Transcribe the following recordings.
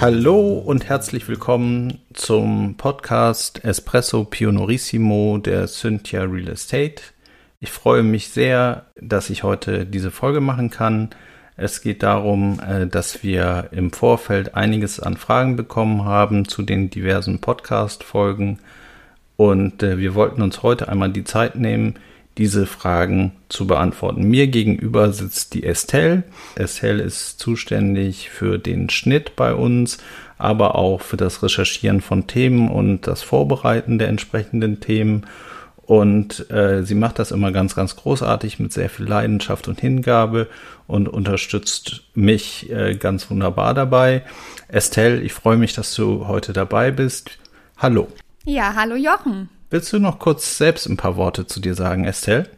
Hallo und herzlich willkommen zum Podcast Espresso Pionorissimo der Cynthia Real Estate. Ich freue mich sehr, dass ich heute diese Folge machen kann. Es geht darum, äh, dass wir im Vorfeld einiges an Fragen bekommen haben zu den diversen Podcast-Folgen und äh, wir wollten uns heute einmal die Zeit nehmen, diese Fragen zu beantworten. Mir gegenüber sitzt die Estelle. Estelle ist zuständig für den Schnitt bei uns, aber auch für das Recherchieren von Themen und das Vorbereiten der entsprechenden Themen. Und äh, sie macht das immer ganz, ganz großartig mit sehr viel Leidenschaft und Hingabe und unterstützt mich äh, ganz wunderbar dabei. Estelle, ich freue mich, dass du heute dabei bist. Hallo. Ja, hallo Jochen. Willst du noch kurz selbst ein paar Worte zu dir sagen, Estelle?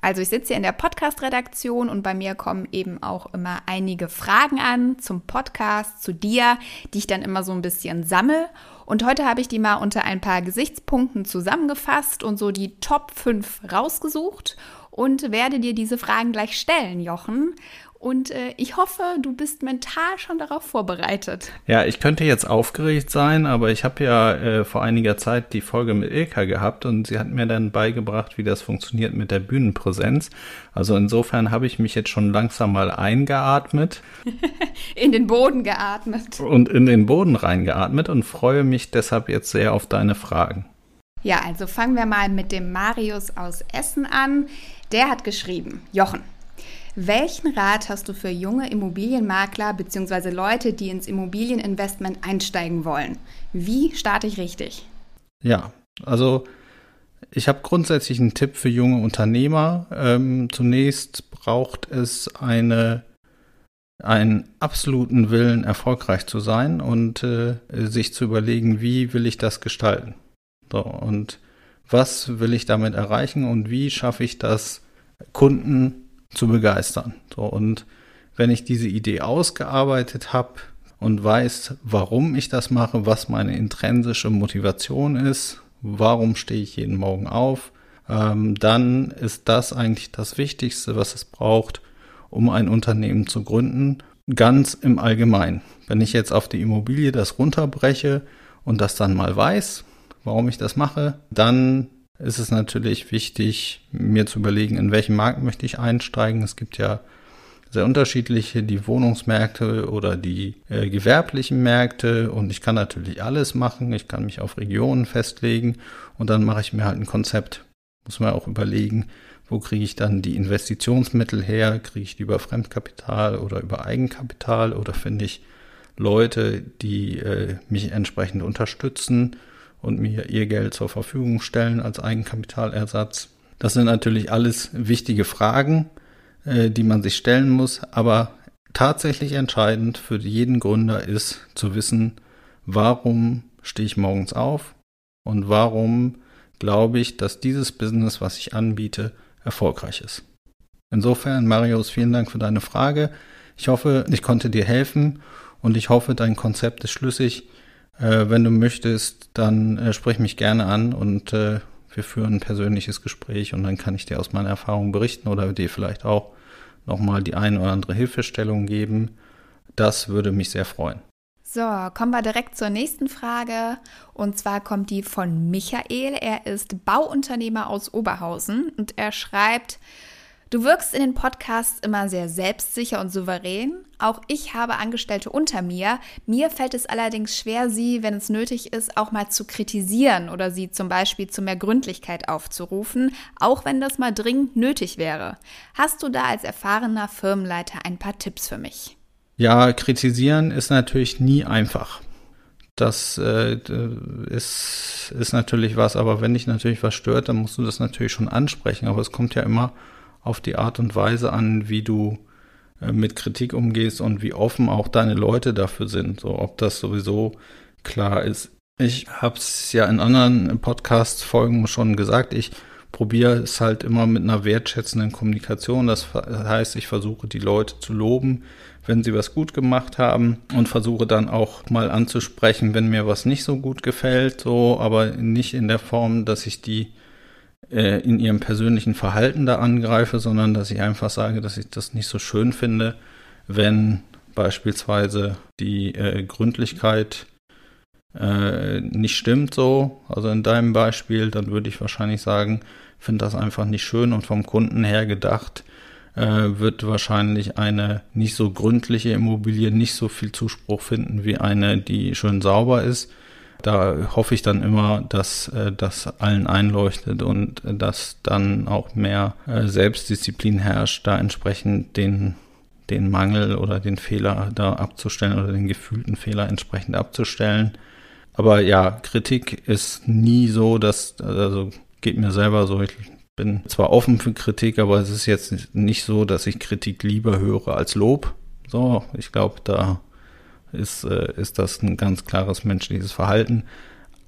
Also ich sitze hier in der Podcast-Redaktion und bei mir kommen eben auch immer einige Fragen an zum Podcast, zu dir, die ich dann immer so ein bisschen sammle. Und heute habe ich die mal unter ein paar Gesichtspunkten zusammengefasst und so die Top 5 rausgesucht und werde dir diese Fragen gleich stellen, Jochen. Und äh, ich hoffe, du bist mental schon darauf vorbereitet. Ja, ich könnte jetzt aufgeregt sein, aber ich habe ja äh, vor einiger Zeit die Folge mit Ilka gehabt und sie hat mir dann beigebracht, wie das funktioniert mit der Bühnenpräsenz. Also insofern habe ich mich jetzt schon langsam mal eingeatmet. in den Boden geatmet. Und in den Boden reingeatmet und freue mich deshalb jetzt sehr auf deine Fragen. Ja, also fangen wir mal mit dem Marius aus Essen an. Der hat geschrieben, Jochen. Welchen Rat hast du für junge Immobilienmakler bzw. Leute, die ins Immobilieninvestment einsteigen wollen? Wie starte ich richtig? Ja, also ich habe grundsätzlich einen Tipp für junge Unternehmer. Ähm, zunächst braucht es eine, einen absoluten Willen, erfolgreich zu sein und äh, sich zu überlegen, wie will ich das gestalten. So, und was will ich damit erreichen und wie schaffe ich das, Kunden zu begeistern. So, und wenn ich diese Idee ausgearbeitet habe und weiß, warum ich das mache, was meine intrinsische Motivation ist, warum stehe ich jeden Morgen auf, ähm, dann ist das eigentlich das Wichtigste, was es braucht, um ein Unternehmen zu gründen. Ganz im Allgemeinen. Wenn ich jetzt auf die Immobilie das runterbreche und das dann mal weiß, warum ich das mache, dann ist es natürlich wichtig, mir zu überlegen, in welchen Markt möchte ich einsteigen. Es gibt ja sehr unterschiedliche, die Wohnungsmärkte oder die äh, gewerblichen Märkte und ich kann natürlich alles machen. Ich kann mich auf Regionen festlegen und dann mache ich mir halt ein Konzept. Muss man auch überlegen, wo kriege ich dann die Investitionsmittel her? Kriege ich die über Fremdkapital oder über Eigenkapital oder finde ich Leute, die äh, mich entsprechend unterstützen? Und mir ihr Geld zur Verfügung stellen als Eigenkapitalersatz. Das sind natürlich alles wichtige Fragen, äh, die man sich stellen muss, aber tatsächlich entscheidend für jeden Gründer ist zu wissen, warum stehe ich morgens auf und warum glaube ich, dass dieses Business, was ich anbiete, erfolgreich ist. Insofern, Marius, vielen Dank für deine Frage. Ich hoffe, ich konnte dir helfen und ich hoffe, dein Konzept ist schlüssig. Äh, wenn du möchtest, dann äh, sprich mich gerne an und äh, wir führen ein persönliches Gespräch und dann kann ich dir aus meiner Erfahrung berichten oder dir vielleicht auch nochmal die eine oder andere Hilfestellung geben. Das würde mich sehr freuen. So, kommen wir direkt zur nächsten Frage. Und zwar kommt die von Michael. Er ist Bauunternehmer aus Oberhausen und er schreibt, Du wirkst in den Podcasts immer sehr selbstsicher und souverän. Auch ich habe Angestellte unter mir. Mir fällt es allerdings schwer, sie, wenn es nötig ist, auch mal zu kritisieren oder sie zum Beispiel zu mehr Gründlichkeit aufzurufen, auch wenn das mal dringend nötig wäre. Hast du da als erfahrener Firmenleiter ein paar Tipps für mich? Ja, kritisieren ist natürlich nie einfach. Das äh, ist, ist natürlich was, aber wenn dich natürlich was stört, dann musst du das natürlich schon ansprechen. Aber es kommt ja immer auf die Art und Weise an, wie du äh, mit Kritik umgehst und wie offen auch deine Leute dafür sind. So, ob das sowieso klar ist, Ich habe es ja in anderen Podcast-Folgen schon gesagt. Ich probiere es halt immer mit einer wertschätzenden Kommunikation. Das heißt, ich versuche die Leute zu loben, wenn sie was gut gemacht haben und versuche dann auch mal anzusprechen, wenn mir was nicht so gut gefällt, so, aber nicht in der Form, dass ich die äh, in ihrem persönlichen Verhalten da angreife, sondern dass ich einfach sage, dass ich das nicht so schön finde, wenn beispielsweise die äh, Gründlichkeit äh, nicht stimmt so, also in deinem Beispiel, dann würde ich wahrscheinlich sagen, finde das einfach nicht schön und vom Kunden her gedacht, äh, wird wahrscheinlich eine nicht so gründliche Immobilie nicht so viel Zuspruch finden wie eine, die schön sauber ist. Da hoffe ich dann immer, dass äh, das allen einleuchtet und äh, dass dann auch mehr äh, Selbstdisziplin herrscht, da entsprechend den den Mangel oder den Fehler da abzustellen oder den gefühlten Fehler entsprechend abzustellen. Aber ja, Kritik ist nie so, dass, also geht mir selber so, ich bin zwar offen für Kritik, aber es ist jetzt nicht so, dass ich Kritik lieber höre als Lob. So, ich glaube, da ist, äh, ist das ein ganz klares menschliches Verhalten.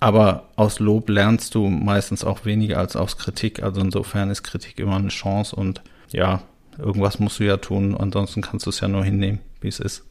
Aber aus Lob lernst du meistens auch weniger als aus Kritik. Also insofern ist Kritik immer eine Chance und ja, irgendwas musst du ja tun. Ansonsten kannst du es ja nur hinnehmen, wie es ist.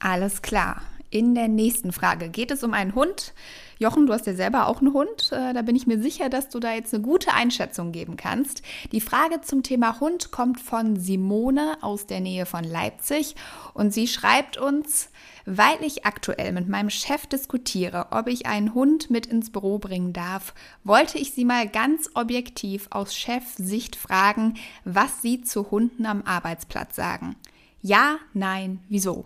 Alles klar. In der nächsten Frage geht es um einen Hund. Jochen, du hast ja selber auch einen Hund. Äh, da bin ich mir sicher, dass du da jetzt eine gute Einschätzung geben kannst. Die Frage zum Thema Hund kommt von Simone aus der Nähe von Leipzig und sie schreibt uns, weil ich aktuell mit meinem Chef diskutiere, ob ich einen Hund mit ins Büro bringen darf, wollte ich sie mal ganz objektiv aus Chefsicht fragen, was sie zu Hunden am Arbeitsplatz sagen. Ja, nein, wieso?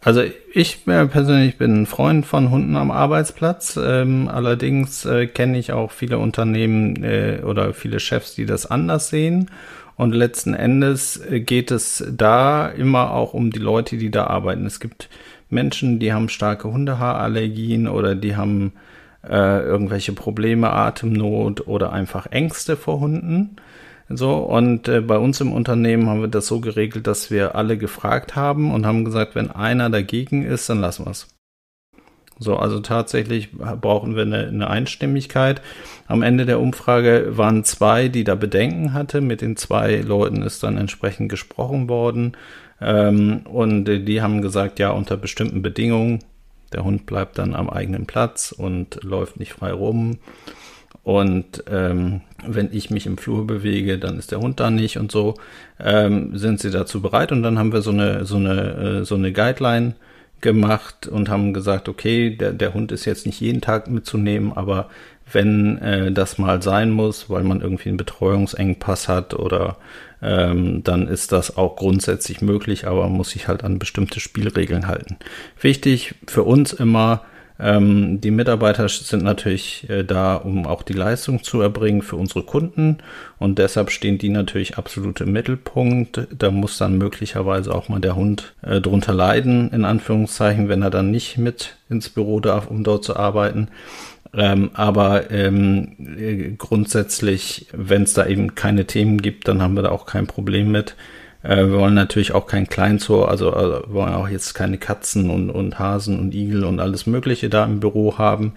Also ich persönlich bin ein Freund von Hunden am Arbeitsplatz. Ähm, allerdings äh, kenne ich auch viele Unternehmen äh, oder viele Chefs, die das anders sehen. Und letzten Endes äh, geht es da immer auch um die Leute, die da arbeiten. Es gibt Menschen, die haben starke Hundehaarallergien oder die haben äh, irgendwelche Probleme, Atemnot oder einfach Ängste vor Hunden. So, und äh, bei uns im Unternehmen haben wir das so geregelt, dass wir alle gefragt haben und haben gesagt, wenn einer dagegen ist, dann lassen wir es. So, also tatsächlich brauchen wir eine, eine, Einstimmigkeit. Am Ende der Umfrage waren zwei, die da Bedenken hatte. Mit den zwei Leuten ist dann entsprechend gesprochen worden. Ähm, und die haben gesagt, ja, unter bestimmten Bedingungen. Der Hund bleibt dann am eigenen Platz und läuft nicht frei rum. Und ähm, wenn ich mich im Flur bewege, dann ist der Hund da nicht und so. Ähm, sind sie dazu bereit? Und dann haben wir so eine, so eine, äh, so eine Guideline gemacht und haben gesagt, okay, der, der Hund ist jetzt nicht jeden Tag mitzunehmen, aber wenn äh, das mal sein muss, weil man irgendwie einen Betreuungsengpass hat oder ähm, dann ist das auch grundsätzlich möglich, aber man muss sich halt an bestimmte Spielregeln halten. Wichtig für uns immer, ähm, die Mitarbeiter sind natürlich äh, da, um auch die Leistung zu erbringen für unsere Kunden und deshalb stehen die natürlich absolut im Mittelpunkt. Da muss dann möglicherweise auch mal der Hund äh, drunter leiden, in Anführungszeichen, wenn er dann nicht mit ins Büro darf, um dort zu arbeiten. Ähm, aber ähm, äh, grundsätzlich, wenn es da eben keine Themen gibt, dann haben wir da auch kein Problem mit. Äh, wir wollen natürlich auch kein Kleinzoo, also, also wollen auch jetzt keine Katzen und, und Hasen und Igel und alles Mögliche da im Büro haben.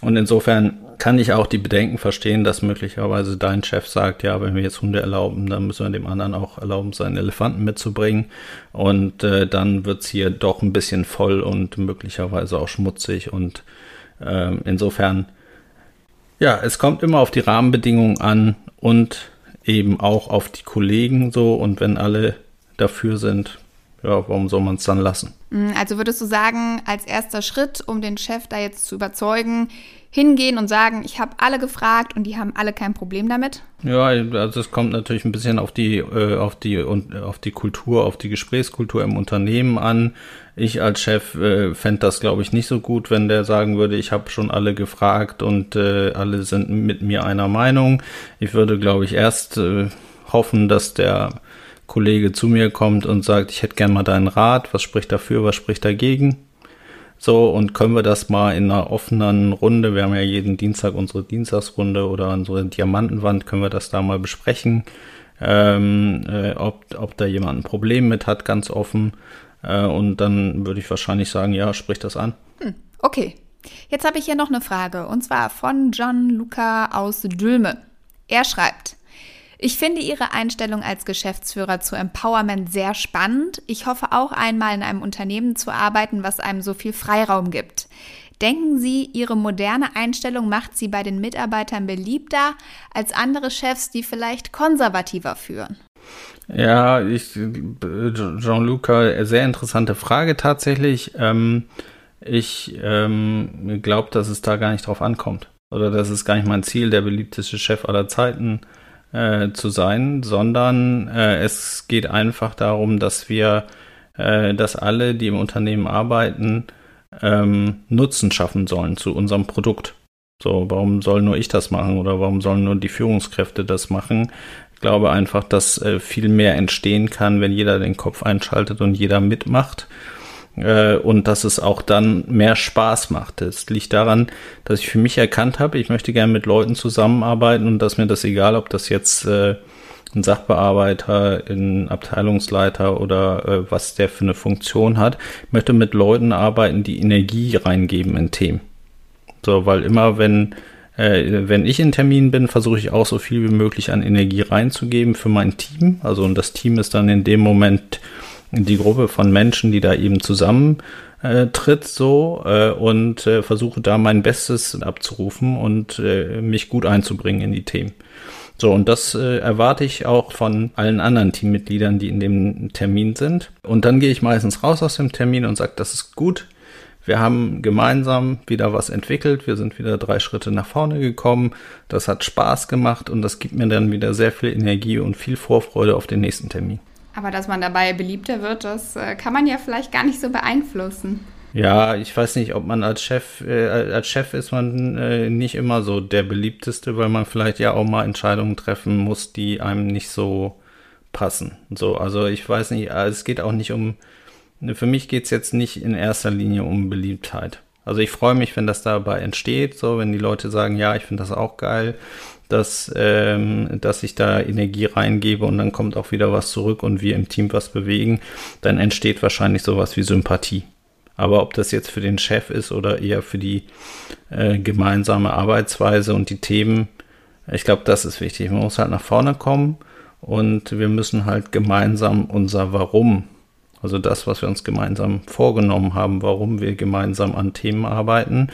Und insofern kann ich auch die Bedenken verstehen, dass möglicherweise dein Chef sagt, ja, wenn wir jetzt Hunde erlauben, dann müssen wir dem anderen auch erlauben, seinen Elefanten mitzubringen. Und äh, dann wird's hier doch ein bisschen voll und möglicherweise auch schmutzig. Und äh, insofern, ja, es kommt immer auf die Rahmenbedingungen an und eben auch auf die Kollegen so und wenn alle dafür sind, ja, warum soll man es dann lassen? Mm, also würdest du sagen, als erster Schritt, um den Chef da jetzt zu überzeugen, hingehen und sagen, ich habe alle gefragt und die haben alle kein Problem damit? Ja, also es kommt natürlich ein bisschen auf die, äh, auf die und auf die Kultur, auf die Gesprächskultur im Unternehmen an. Ich als Chef äh, fände das, glaube ich, nicht so gut, wenn der sagen würde, ich habe schon alle gefragt und äh, alle sind mit mir einer Meinung. Ich würde, glaube ich, erst äh, hoffen, dass der Kollege zu mir kommt und sagt, ich hätte gern mal deinen Rat, was spricht dafür, was spricht dagegen so, und können wir das mal in einer offenen Runde, wir haben ja jeden Dienstag unsere Dienstagsrunde oder unsere Diamantenwand, können wir das da mal besprechen, ähm, äh, ob, ob da jemand ein Problem mit hat, ganz offen. Äh, und dann würde ich wahrscheinlich sagen, ja, sprich das an. Hm, okay. Jetzt habe ich hier noch eine Frage und zwar von John Luca aus Dülme. Er schreibt, ich finde Ihre Einstellung als Geschäftsführer zu Empowerment sehr spannend. Ich hoffe auch einmal in einem Unternehmen zu arbeiten, was einem so viel Freiraum gibt. Denken Sie, Ihre moderne Einstellung macht Sie bei den Mitarbeitern beliebter als andere Chefs, die vielleicht konservativer führen? Ja, ich, Jean-Luc, sehr interessante Frage tatsächlich. Ähm, ich ähm, glaube, dass es da gar nicht drauf ankommt. Oder dass es gar nicht mein Ziel, der beliebteste Chef aller Zeiten äh, zu sein, sondern äh, es geht einfach darum, dass wir, äh, dass alle, die im Unternehmen arbeiten, ähm, Nutzen schaffen sollen zu unserem Produkt. So, warum soll nur ich das machen oder warum sollen nur die Führungskräfte das machen? Ich glaube einfach, dass äh, viel mehr entstehen kann, wenn jeder den Kopf einschaltet und jeder mitmacht äh, und dass es auch dann mehr Spaß macht. Es liegt daran, dass ich für mich erkannt habe, ich möchte gerne mit Leuten zusammenarbeiten und dass mir das egal, ob das jetzt äh, ein Sachbearbeiter, ein Abteilungsleiter oder äh, was der für eine Funktion hat. Ich möchte mit Leuten arbeiten, die Energie reingeben in Themen. So, weil immer wenn äh, wenn ich in Terminen bin, versuche ich auch so viel wie möglich an Energie reinzugeben für mein Team. Also und das Team ist dann in dem Moment die Gruppe von Menschen, die da eben zusammen äh, so äh, und äh, versuche da mein Bestes abzurufen und mich gut einzubringen in die Themen. So, und das äh, erwarte ich auch von allen anderen Teammitgliedern, die in dem Termin sind. Und dann gehe ich meistens raus aus dem Termin und sage, das ist gut. Wir haben gemeinsam wieder was entwickelt. Wir sind wieder drei Schritte nach vorne gekommen. Das hat Spaß gemacht und das gibt mir dann wieder sehr viel Energie und viel Vorfreude auf den nächsten Termin. Aber dass man dabei beliebter wird, das äh, kann man ja vielleicht gar nicht so beeinflussen. Ja, ich weiß nicht, ob man als Chef, äh, als Chef ist man äh, nicht immer so der beliebteste, weil man vielleicht ja auch mal Entscheidungen treffen muss, die einem nicht so passen. So, also ich weiß nicht, äh, es geht auch nicht um, für mich geht es jetzt nicht in erster Linie um Beliebtheit. Also ich freue mich, wenn das dabei entsteht, so wenn die Leute sagen, ja, ich finde das auch geil dass, ähm, dass ich da Energie reingebe und dann kommt auch wieder was zurück und wir im Team was bewegen, dann entsteht wahrscheinlich sowas wie Sympathie. Aber ob das jetzt für den Chef ist oder eher für die äh, gemeinsame Arbeitsweise und die Themen, ich glaube, das ist wichtig. Man muss halt nach vorne kommen und wir müssen halt gemeinsam unser Warum, also das, was wir uns gemeinsam vorgenommen haben, warum wir gemeinsam an Themen arbeiten,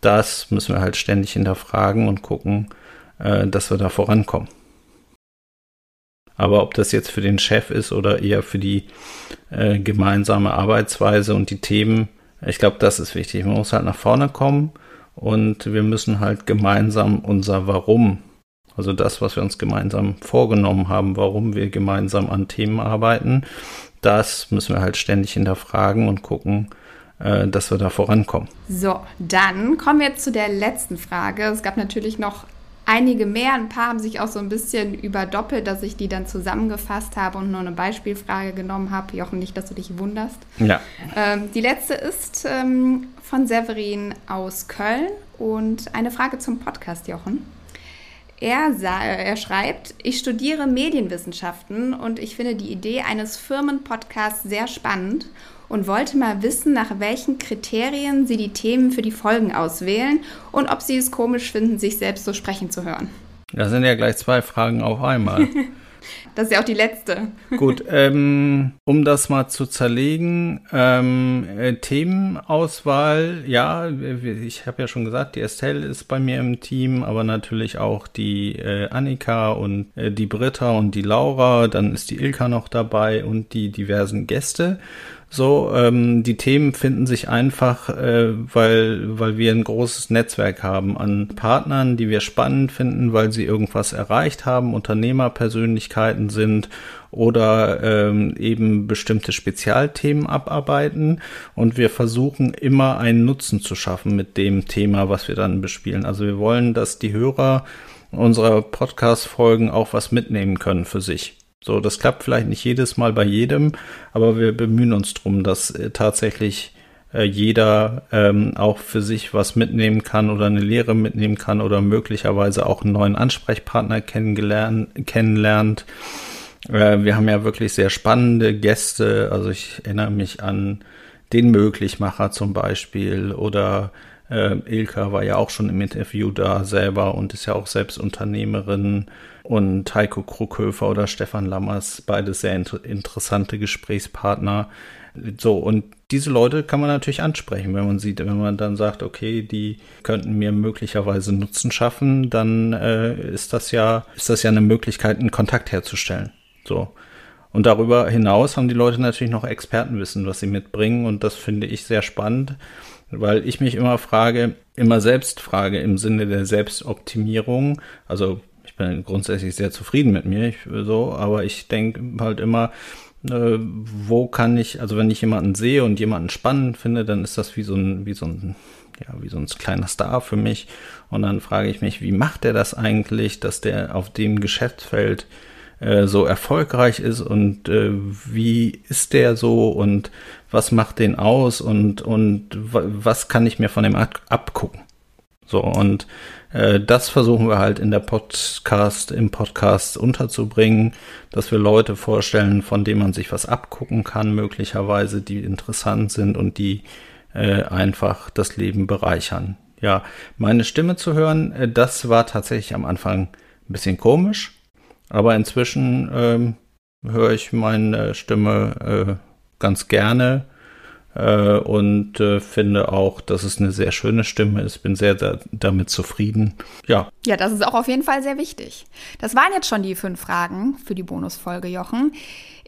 das müssen wir halt ständig hinterfragen und gucken, äh, dass wir da vorankommen. Aber ob das jetzt für den Chef ist oder eher für die äh, gemeinsame Arbeitsweise und die Themen, ich glaube, das ist wichtig. Man muss halt nach vorne kommen und wir müssen halt gemeinsam unser Warum, also das, was wir uns gemeinsam vorgenommen haben, warum wir gemeinsam an Themen arbeiten, das müssen wir halt ständig hinterfragen und gucken, äh, dass wir da vorankommen. So, dann kommen wir zu der letzten Frage. Es gab natürlich noch einige mehr. Ein paar haben sich auch so ein bisschen überdoppelt, dass ich die dann zusammengefasst habe und nur eine Beispielfrage genommen habe. Jochen, nicht, dass du dich wunderst. Ja. Ähm, die letzte ist ähm, von Severin aus Köln und eine Frage zum Podcast, Jochen. Er, er, schreibt, ich studiere Medienwissenschaften und ich finde die Idee eines Firmenpodcasts sehr spannend und wollte mal wissen, nach welchen Kriterien Sie die Themen für die Folgen auswählen und ob Sie es komisch finden, sich selbst so sprechen zu hören. Das sind ja gleich zwei Fragen auf einmal. Das ist ja auch die letzte. Gut, ähm, um das mal zu zerlegen, ähm, äh, Themenauswahl, ja, ich habe ja schon gesagt, die Estelle ist bei mir im Team, aber natürlich auch die äh, Annika und äh, die Britta und die Laura, dann ist die Ilka noch dabei und die diversen Gäste. So, ähm, die Themen finden sich einfach, äh, weil, weil wir ein großes Netzwerk haben an Partnern, die wir spannend finden, weil sie irgendwas erreicht haben, Unternehmerpersönlichkeiten sind oder ähm, eben bestimmte Spezialthemen abarbeiten. Und wir versuchen immer einen Nutzen zu schaffen mit dem Thema, was wir dann bespielen. Also wir wollen, dass die Hörer unserer Podcast-Folgen auch was mitnehmen können für sich. So, das klappt vielleicht nicht jedes Mal bei jedem, aber wir bemühen uns drum, dass äh, tatsächlich äh, jeder ähm, auch für sich was mitnehmen kann oder eine Lehre mitnehmen kann oder möglicherweise auch einen neuen Ansprechpartner kennenlernt. Äh, wir haben ja wirklich sehr spannende Gäste. Also ich erinnere mich an den Möglichmacher zum Beispiel oder Äh, Ilka war ja auch schon im Interview da selber und ist ja auch selbst Unternehmerin. Und Heiko Kruckhöfer oder Stefan Lammers, beide sehr inter interessante Gesprächspartner. So, und diese Leute kann man natürlich ansprechen, wenn man sieht, wenn man dann sagt, okay, die könnten mir möglicherweise Nutzen schaffen, dann äh, ist das ja, ist das ja eine Möglichkeit, einen Kontakt herzustellen. So. Und darüber hinaus haben die Leute natürlich noch Expertenwissen, was sie mitbringen. Und das finde ich sehr spannend, weil ich mich immer frage, immer selbst frage im Sinne der Selbstoptimierung. Also ich bin grundsätzlich sehr zufrieden mit mir, ich, so, aber ich denke halt immer, äh, wo kann ich, also wenn ich jemanden sehe und jemanden spannend finde, dann ist das wie so ein, wie so ein, ja, wie so ein kleiner Star für mich. Und dann frage ich mich, wie macht der das eigentlich, dass der auf dem Geschäftsfeld äh, so erfolgreich ist und äh, wie ist der so und was macht den aus und, und was kann ich mir von dem abgucken? So, und äh, das versuchen wir halt in der Podcast, im Podcast unterzubringen, dass wir Leute vorstellen, von denen man sich was abgucken kann, möglicherweise, die interessant sind und die äh, einfach das Leben bereichern. Ja, meine Stimme zu hören, äh, das war tatsächlich am Anfang ein bisschen komisch, aber inzwischen ähm, höre ich meine Stimme äh, ganz gerne äh, und äh, finde auch, dass es eine sehr schöne Stimme ist. Bin sehr da, damit zufrieden. Ja. Ja, das ist auch auf jeden Fall sehr wichtig. Das waren jetzt schon die fünf Fragen für die Bonusfolge, Jochen.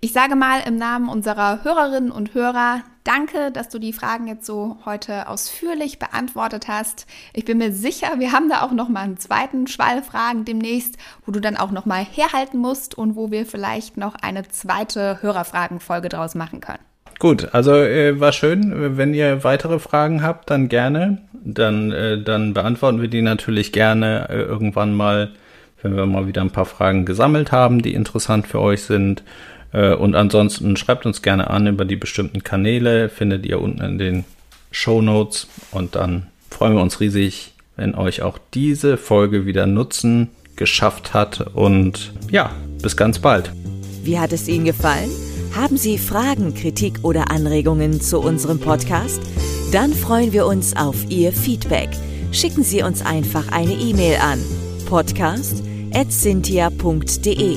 Ich sage mal im Namen unserer Hörerinnen und Hörer, danke, dass du die Fragen jetzt so heute ausführlich beantwortet hast. Ich bin mir sicher, wir haben da auch noch mal einen zweiten Schwall Fragen demnächst, wo du dann auch noch mal herhalten musst und wo wir vielleicht noch eine zweite Hörerfragenfolge draus machen können. Gut, also äh, war schön. Wenn ihr weitere Fragen habt, dann gerne. Dann, äh, dann beantworten wir die natürlich gerne äh, irgendwann mal, wenn wir mal wieder ein paar Fragen gesammelt haben, die interessant für euch sind. Äh, und ansonsten schreibt uns gerne an über die bestimmten Kanäle, findet ihr unten in den Show Notes. Und dann freuen wir uns riesig, wenn euch auch diese Folge wieder Nutzen geschafft hat. Und ja, bis ganz bald. Wie hat es Ihnen gefallen? Haben Sie Fragen, Kritik oder Anregungen zu unserem Podcast? Dann freuen wir uns auf Ihr Feedback. Schicken Sie uns einfach eine E-Mail an podcast@cynthia.de.